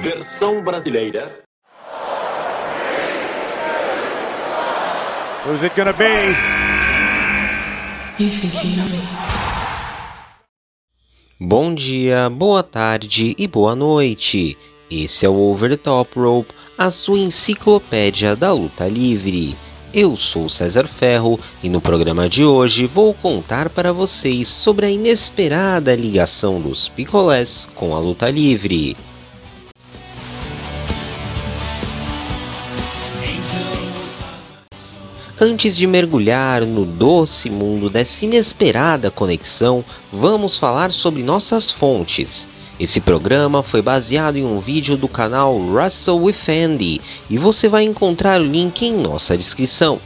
Versão brasileira. Who's it gonna be? You think you know me? Bom dia, boa tarde e boa noite. Esse é o Over the Top Rope, a sua enciclopédia da luta livre. Eu sou César Ferro e no programa de hoje vou contar para vocês sobre a inesperada ligação dos picolés com a luta livre. Antes de mergulhar no doce mundo dessa inesperada conexão, vamos falar sobre nossas fontes. Esse programa foi baseado em um vídeo do canal Russell with Andy e você vai encontrar o link em nossa descrição.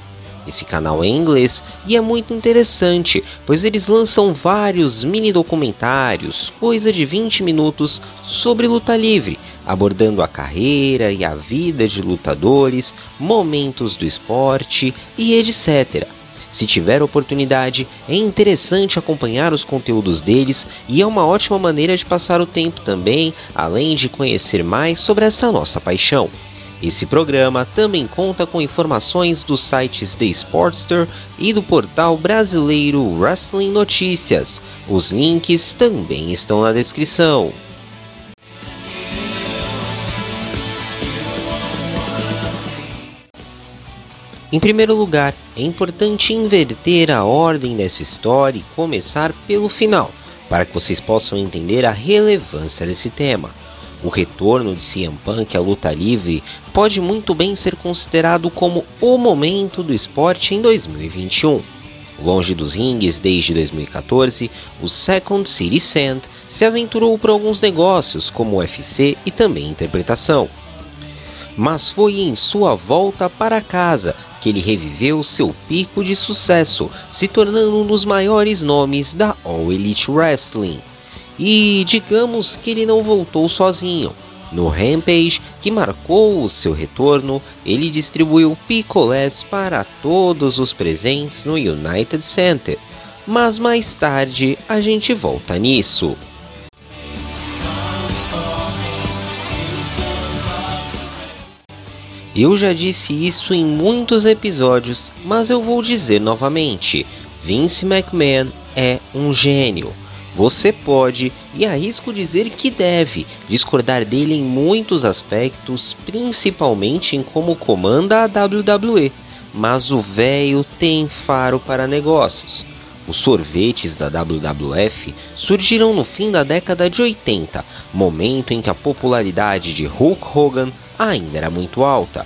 Esse canal é em inglês e é muito interessante, pois eles lançam vários mini documentários, coisa de 20 minutos, sobre luta livre, abordando a carreira e a vida de lutadores, momentos do esporte e etc. Se tiver oportunidade, é interessante acompanhar os conteúdos deles e é uma ótima maneira de passar o tempo também, além de conhecer mais sobre essa nossa paixão. Esse programa também conta com informações dos sites The Sportster e do portal brasileiro Wrestling Notícias. Os links também estão na descrição. Em primeiro lugar, é importante inverter a ordem dessa história e começar pelo final, para que vocês possam entender a relevância desse tema. O retorno de CM Punk à luta livre pode muito bem ser considerado como o momento do esporte em 2021. Longe dos rings desde 2014, o Second City Sand se aventurou por alguns negócios como UFC e também interpretação. Mas foi em sua volta para casa que ele reviveu seu pico de sucesso, se tornando um dos maiores nomes da All Elite Wrestling. E digamos que ele não voltou sozinho. No Rampage, que marcou o seu retorno, ele distribuiu picolés para todos os presentes no United Center. Mas mais tarde a gente volta nisso. Eu já disse isso em muitos episódios, mas eu vou dizer novamente: Vince McMahon é um gênio. Você pode, e arrisco dizer que deve, discordar dele em muitos aspectos, principalmente em como comanda a WWE, mas o velho tem faro para negócios. Os sorvetes da WWF surgiram no fim da década de 80, momento em que a popularidade de Hulk Hogan ainda era muito alta,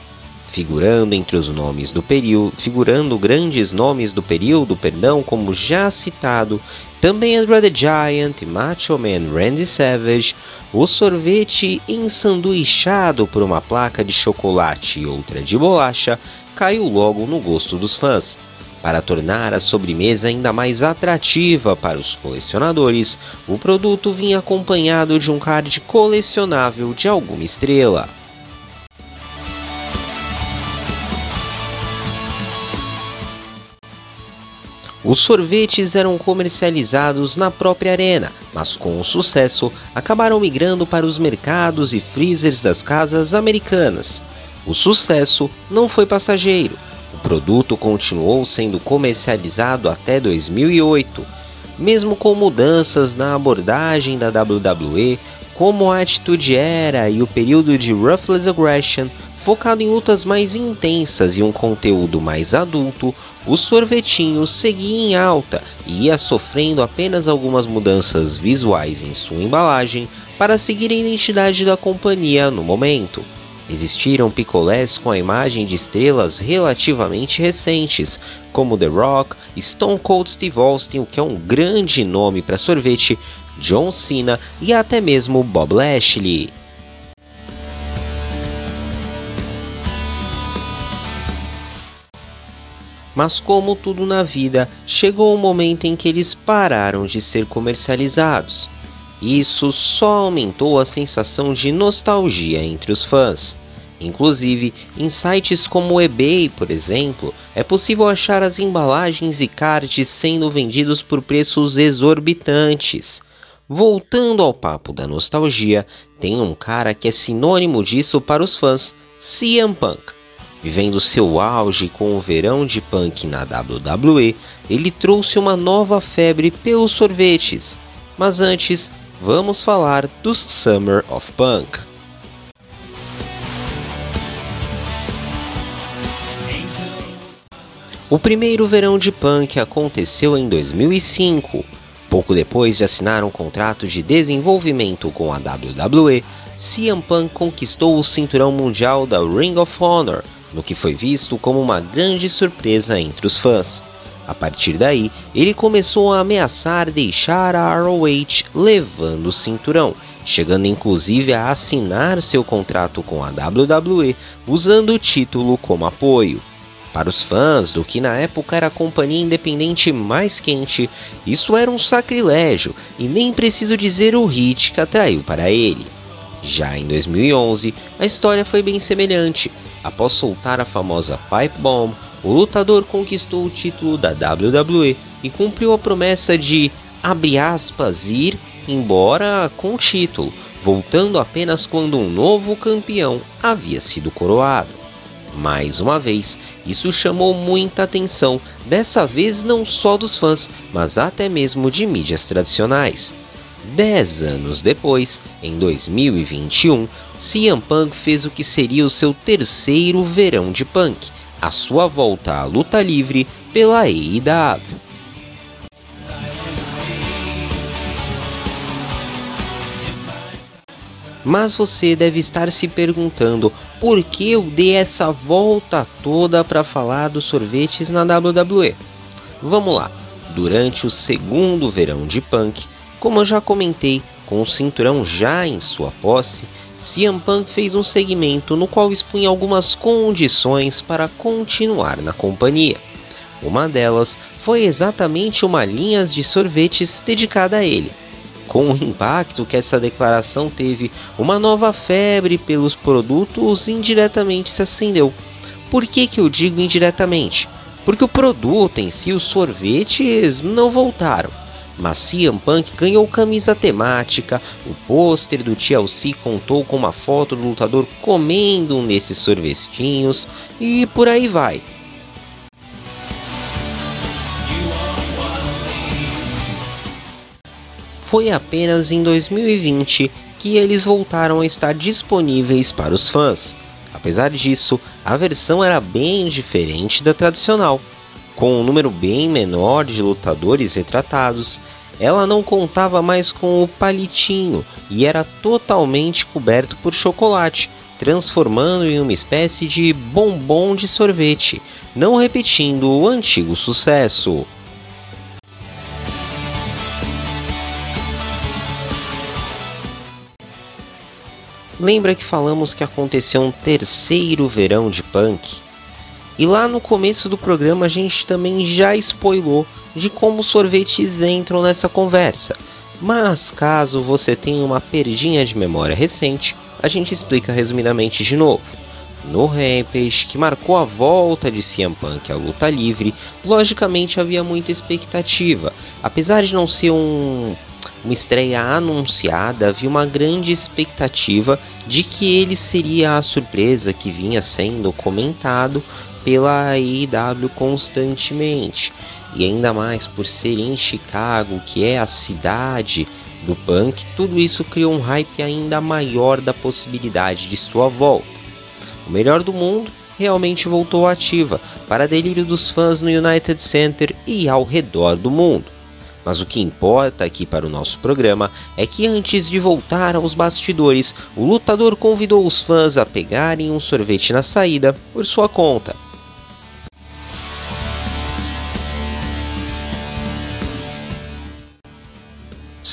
figurando entre os nomes do período, figurando grandes nomes do período, perdão, como já citado, também Andrew the Giant, Macho Man Randy Savage, o sorvete ensanduichado por uma placa de chocolate e outra de bolacha caiu logo no gosto dos fãs. Para tornar a sobremesa ainda mais atrativa para os colecionadores, o produto vinha acompanhado de um card colecionável de alguma estrela. Os sorvetes eram comercializados na própria arena, mas com o sucesso acabaram migrando para os mercados e freezers das casas americanas. O sucesso não foi passageiro. O produto continuou sendo comercializado até 2008, mesmo com mudanças na abordagem da WWE, como a atitude era e o período de Ruthless Aggression focado em lutas mais intensas e um conteúdo mais adulto, o sorvetinho seguia em alta e ia sofrendo apenas algumas mudanças visuais em sua embalagem para seguir a identidade da companhia no momento. Existiram picolés com a imagem de estrelas relativamente recentes, como The Rock, Stone Cold Steve Austin, o que é um grande nome para sorvete, John Cena e até mesmo Bob Lashley. Mas como tudo na vida, chegou o um momento em que eles pararam de ser comercializados. Isso só aumentou a sensação de nostalgia entre os fãs. Inclusive, em sites como o eBay, por exemplo, é possível achar as embalagens e cards sendo vendidos por preços exorbitantes. voltando ao papo da nostalgia, tem um cara que é sinônimo disso para os fãs, CM Punk. Vivendo seu auge com o verão de punk na WWE, ele trouxe uma nova febre pelos sorvetes. Mas antes, vamos falar dos Summer of Punk. O primeiro verão de punk aconteceu em 2005. Pouco depois de assinar um contrato de desenvolvimento com a WWE, CM Punk conquistou o cinturão mundial da Ring of Honor, no que foi visto como uma grande surpresa entre os fãs. A partir daí, ele começou a ameaçar deixar a ROH levando o cinturão, chegando inclusive a assinar seu contrato com a WWE usando o título como apoio. Para os fãs do que na época era a companhia independente mais quente, isso era um sacrilégio e nem preciso dizer o hit que atraiu para ele. Já em 2011, a história foi bem semelhante. Após soltar a famosa Pipe Bomb, o lutador conquistou o título da WWE e cumpriu a promessa de, abre aspas, ir embora com o título, voltando apenas quando um novo campeão havia sido coroado. Mais uma vez, isso chamou muita atenção, dessa vez não só dos fãs, mas até mesmo de mídias tradicionais. Dez anos depois, em 2021, CM Punk fez o que seria o seu terceiro verão de punk, a sua volta à luta livre pela AEW. Mas você deve estar se perguntando por que eu dei essa volta toda para falar dos sorvetes na WWE. Vamos lá. Durante o segundo verão de Punk, como eu já comentei, com o cinturão já em sua posse, CM Punk fez um segmento no qual expunha algumas condições para continuar na companhia. Uma delas foi exatamente uma linha de sorvetes dedicada a ele com o impacto que essa declaração teve, uma nova febre pelos produtos indiretamente se acendeu. Por que, que eu digo indiretamente? Porque o produto em si, os sorvetes, não voltaram. Mas CM Punk ganhou camisa temática, o pôster do TLC contou com uma foto do lutador comendo um desses sorvetinhos e por aí vai. foi apenas em 2020 que eles voltaram a estar disponíveis para os fãs. Apesar disso, a versão era bem diferente da tradicional. Com um número bem menor de lutadores retratados, ela não contava mais com o palitinho e era totalmente coberto por chocolate, transformando em uma espécie de bombom de sorvete, não repetindo o antigo sucesso. Lembra que falamos que aconteceu um terceiro verão de punk? E lá no começo do programa a gente também já spoilou de como os sorvetes entram nessa conversa. Mas caso você tenha uma perdinha de memória recente, a gente explica resumidamente de novo. No Rampage, que marcou a volta de CM Punk à luta livre, logicamente havia muita expectativa. Apesar de não ser um uma estreia anunciada, havia uma grande expectativa de que ele seria a surpresa que vinha sendo comentado pela AEW constantemente. E ainda mais por ser em Chicago, que é a cidade do punk, tudo isso criou um hype ainda maior da possibilidade de sua volta. O melhor do mundo realmente voltou ativa, para delírio dos fãs no United Center e ao redor do mundo. Mas o que importa aqui para o nosso programa é que antes de voltar aos bastidores, o lutador convidou os fãs a pegarem um sorvete na saída por sua conta.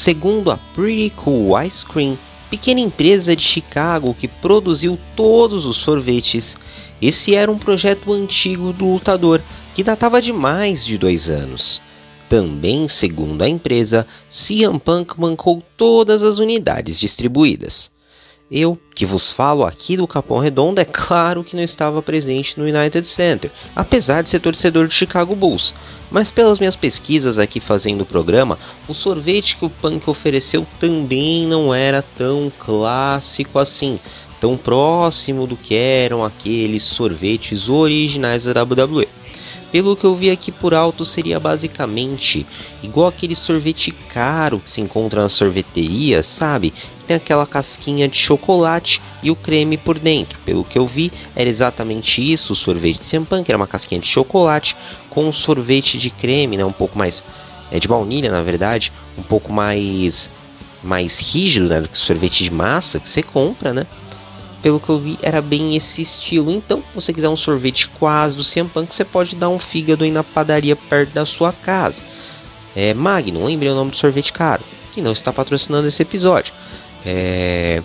Segundo a Pretty Cool Ice Cream, pequena empresa de Chicago que produziu todos os sorvetes, esse era um projeto antigo do lutador que datava de mais de dois anos. Também, segundo a empresa, CM Punk mancou todas as unidades distribuídas. Eu, que vos falo aqui do Capão Redondo, é claro que não estava presente no United Center, apesar de ser torcedor do Chicago Bulls. Mas pelas minhas pesquisas aqui fazendo o programa, o sorvete que o Punk ofereceu também não era tão clássico assim, tão próximo do que eram aqueles sorvetes originais da WWE. Pelo que eu vi aqui por alto, seria basicamente igual aquele sorvete caro que se encontra nas sorveterias, sabe? Tem aquela casquinha de chocolate e o creme por dentro. Pelo que eu vi, era exatamente isso, o sorvete de Sempan, que era uma casquinha de chocolate com um sorvete de creme, né? Um pouco mais é de baunilha, na verdade, um pouco mais mais rígido, né, do que sorvete de massa que você compra, né? pelo que eu vi, era bem esse estilo. Então, se você quiser um sorvete quase do Punk, você pode dar um fígado aí na padaria perto da sua casa. É Magnum, lembrei o nome do sorvete caro, que não está patrocinando esse episódio. É...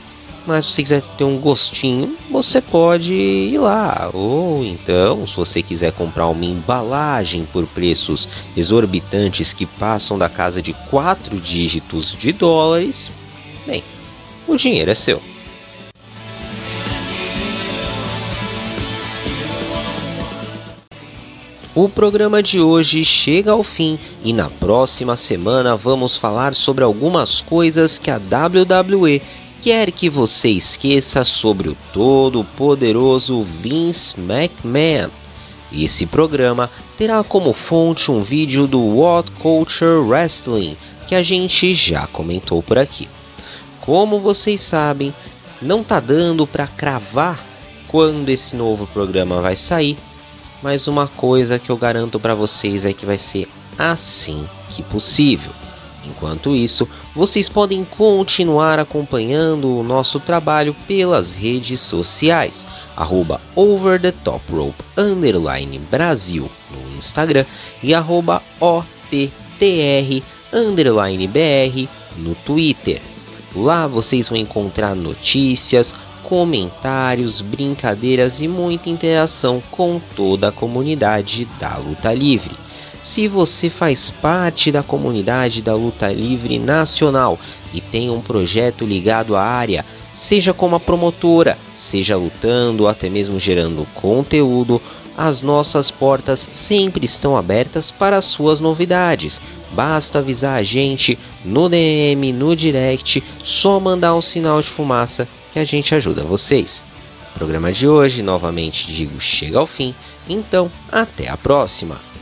Mas se você quiser ter um gostinho, você pode ir lá. Ou então, se você quiser comprar uma embalagem por preços exorbitantes que passam da casa de 4 dígitos de dólares, bem, o dinheiro é seu. O programa de hoje chega ao fim e na próxima semana vamos falar sobre algumas coisas que a WWE quer que você esqueça sobre o todo-poderoso Vince McMahon. Esse programa terá como fonte um vídeo do What Culture Wrestling que a gente já comentou por aqui. Como vocês sabem, não tá dando para cravar quando esse novo programa vai sair, mas uma coisa que eu garanto para vocês é que vai ser assim que possível. Enquanto isso, vocês podem continuar acompanhando o nosso trabalho pelas redes sociais, arroba over the top rope underline Brasil no Instagram e arroba OTTR underline BR no Twitter. Lá vocês vão encontrar notícias, comentários, brincadeiras e muita interação com toda a comunidade da luta livre. Se você faz parte da comunidade da luta livre nacional e tem um projeto ligado à área, seja como promotora, seja lutando ou até mesmo gerando conteúdo, as nossas portas sempre estão abertas para as suas novidades. Basta avisar a gente no DM, no direct, só mandar um sinal de fumaça que a gente ajuda vocês. O programa de hoje, novamente digo, chega ao fim, então até a próxima!